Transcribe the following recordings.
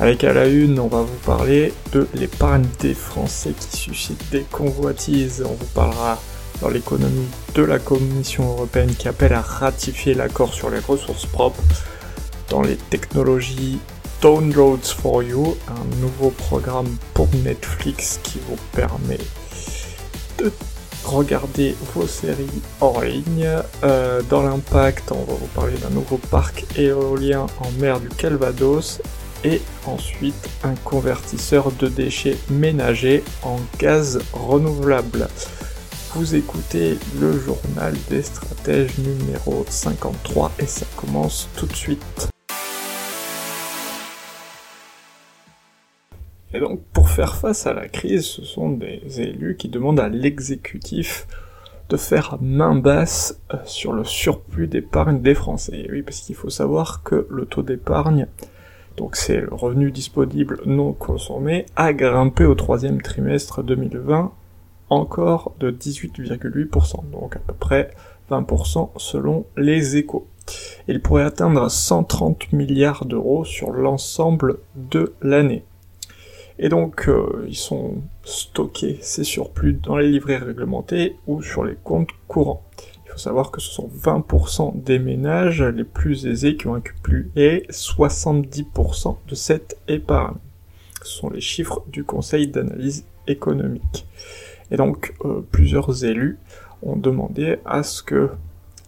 Avec à la une, on va vous parler de l'épargne des Français qui suscite des convoitises. On vous parlera dans l'économie de la Commission européenne qui appelle à ratifier l'accord sur les ressources propres. Dans les technologies, Downloads for You, un nouveau programme pour Netflix qui vous permet de Regardez vos séries hors ligne. Euh, dans l'impact, on va vous parler d'un nouveau parc éolien en mer du Calvados et ensuite un convertisseur de déchets ménagers en gaz renouvelable. Vous écoutez le journal des stratèges numéro 53 et ça commence tout de suite. Et donc, pour faire face à la crise, ce sont des élus qui demandent à l'exécutif de faire main basse euh, sur le surplus d'épargne des Français. oui, parce qu'il faut savoir que le taux d'épargne, donc c'est le revenu disponible non consommé, a grimpé au troisième trimestre 2020 encore de 18,8%, donc à peu près 20% selon les échos. Il pourrait atteindre 130 milliards d'euros sur l'ensemble de l'année. Et donc, euh, ils sont stockés, ces surplus, dans les livrets réglementés ou sur les comptes courants. Il faut savoir que ce sont 20% des ménages les plus aisés qui ont accumulé 70% de cette épargne. Ce sont les chiffres du Conseil d'analyse économique. Et donc, euh, plusieurs élus ont demandé à ce que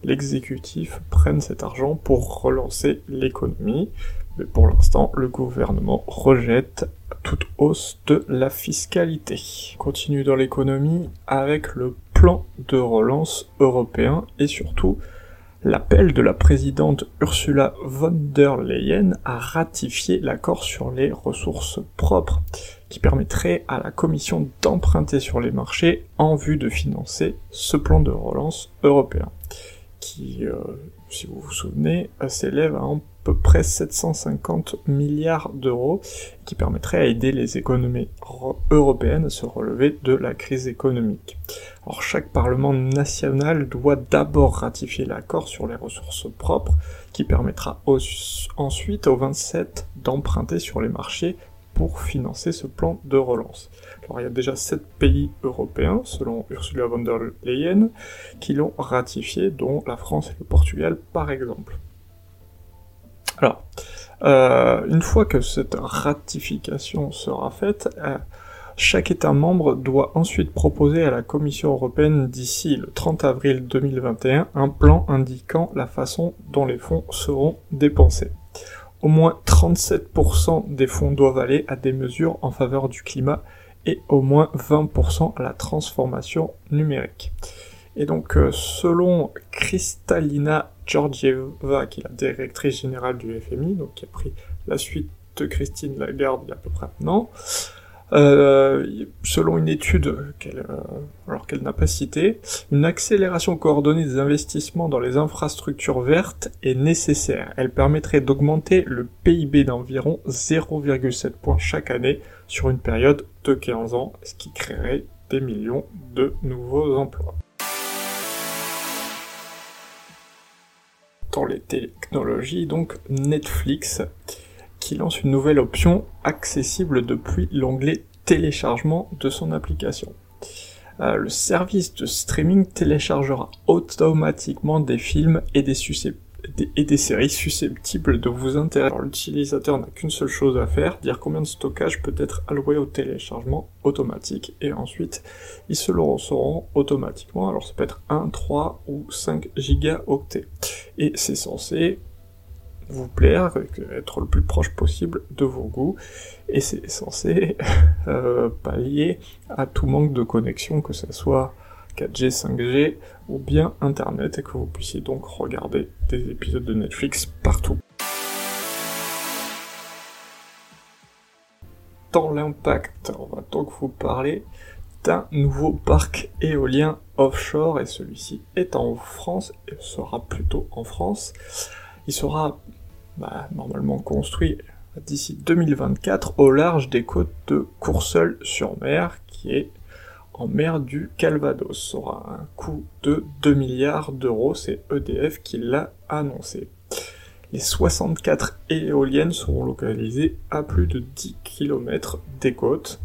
l'exécutif prenne cet argent pour relancer l'économie. Mais pour l'instant, le gouvernement rejette toute hausse de la fiscalité. On continue dans l'économie avec le plan de relance européen et surtout l'appel de la présidente Ursula von der Leyen à ratifier l'accord sur les ressources propres qui permettrait à la Commission d'emprunter sur les marchés en vue de financer ce plan de relance européen qui, euh, si vous vous souvenez, s'élève à peu près 750 milliards d'euros, qui permettrait à aider les économies européennes à se relever de la crise économique. Alors chaque Parlement national doit d'abord ratifier l'accord sur les ressources propres, qui permettra ensuite aux 27 d'emprunter sur les marchés pour financer ce plan de relance. Alors il y a déjà 7 pays européens, selon Ursula von der Leyen, qui l'ont ratifié, dont la France et le Portugal par exemple. Alors, euh, une fois que cette ratification sera faite, euh, chaque État membre doit ensuite proposer à la Commission européenne d'ici le 30 avril 2021 un plan indiquant la façon dont les fonds seront dépensés. Au moins 37% des fonds doivent aller à des mesures en faveur du climat et au moins 20% à la transformation numérique. Et donc, euh, selon Kristalina Georgieva, qui est la directrice générale du FMI, donc qui a pris la suite de Christine Lagarde il y a à peu près un an, euh, selon une étude qu'elle, euh, alors qu'elle n'a pas citée, une accélération coordonnée des investissements dans les infrastructures vertes est nécessaire. Elle permettrait d'augmenter le PIB d'environ 0,7 points chaque année sur une période de 15 ans, ce qui créerait des millions de nouveaux emplois. Dans les technologies, donc Netflix, qui lance une nouvelle option accessible depuis l'onglet téléchargement de son application. Euh, le service de streaming téléchargera automatiquement des films et des, et des séries susceptibles de vous intéresser. L'utilisateur n'a qu'une seule chose à faire, dire combien de stockage peut être alloué au téléchargement automatique, et ensuite ils se le recevront automatiquement. Alors ça peut être 1, 3 ou 5 gigaoctets. Et c'est censé vous plaire, être le plus proche possible de vos goûts, et c'est censé euh, pallier à tout manque de connexion, que ce soit 4G, 5G ou bien Internet, et que vous puissiez donc regarder des épisodes de Netflix partout. dans l'impact, on va donc vous parler d'un nouveau parc éolien offshore et celui-ci est en France et sera plutôt en France. Il sera bah, normalement construit d'ici 2024 au large des côtes de Courseul-sur-Mer qui est en mer du Calvados. Aura un coût de 2 milliards d'euros, c'est EDF qui l'a annoncé. Les 64 éoliennes seront localisées à plus de 10 km des côtes.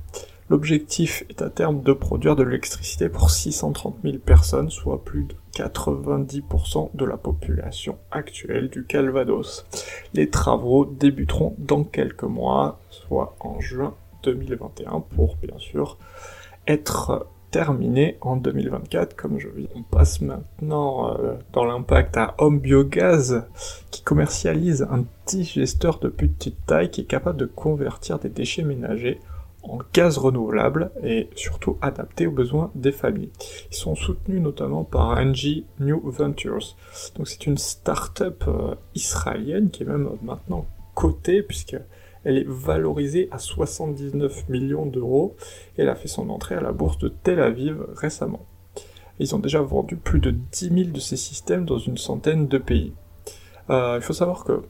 L'objectif est à terme de produire de l'électricité pour 630 000 personnes, soit plus de 90% de la population actuelle du Calvados. Les travaux débuteront dans quelques mois, soit en juin 2021, pour bien sûr être terminé en 2024, comme je dis. On passe maintenant euh, dans l'impact à Home Biogaz, qui commercialise un digesteur de petite taille qui est capable de convertir des déchets ménagers en gaz renouvelable et surtout adapté aux besoins des familles. Ils sont soutenus notamment par NG New Ventures. Donc c'est une start-up euh, israélienne qui est même maintenant cotée puisque elle est valorisée à 79 millions d'euros et elle a fait son entrée à la bourse de Tel Aviv récemment. Ils ont déjà vendu plus de 10 000 de ces systèmes dans une centaine de pays. Euh, il faut savoir que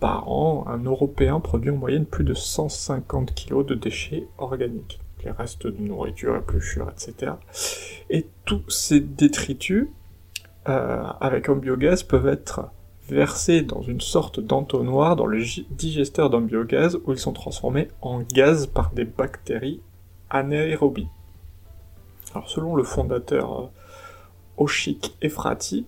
par an, un Européen produit en moyenne plus de 150 kg de déchets organiques. Les restes de nourriture, épluchures, etc. Et tous ces détritus, euh, avec un biogaz, peuvent être versés dans une sorte d'entonnoir dans le digesteur d'un biogaz où ils sont transformés en gaz par des bactéries anaérobies. Alors selon le fondateur euh, Oshik Efrati,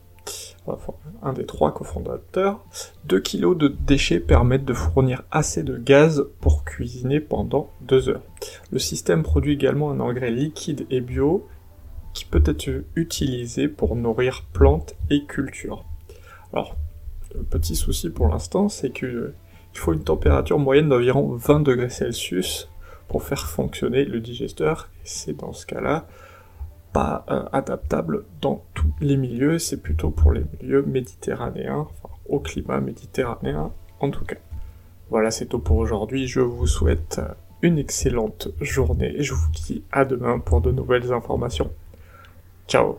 un des trois cofondateurs, 2 kg de déchets permettent de fournir assez de gaz pour cuisiner pendant 2 heures. Le système produit également un engrais liquide et bio qui peut être utilisé pour nourrir plantes et cultures. Alors, le petit souci pour l'instant, c'est qu'il faut une température moyenne d'environ 20 degrés Celsius pour faire fonctionner le digesteur. Et c'est dans ce cas-là pas euh, adaptable dans tous les milieux, c'est plutôt pour les milieux méditerranéens, enfin au climat méditerranéen en tout cas. Voilà, c'est tout pour aujourd'hui. Je vous souhaite une excellente journée et je vous dis à demain pour de nouvelles informations. Ciao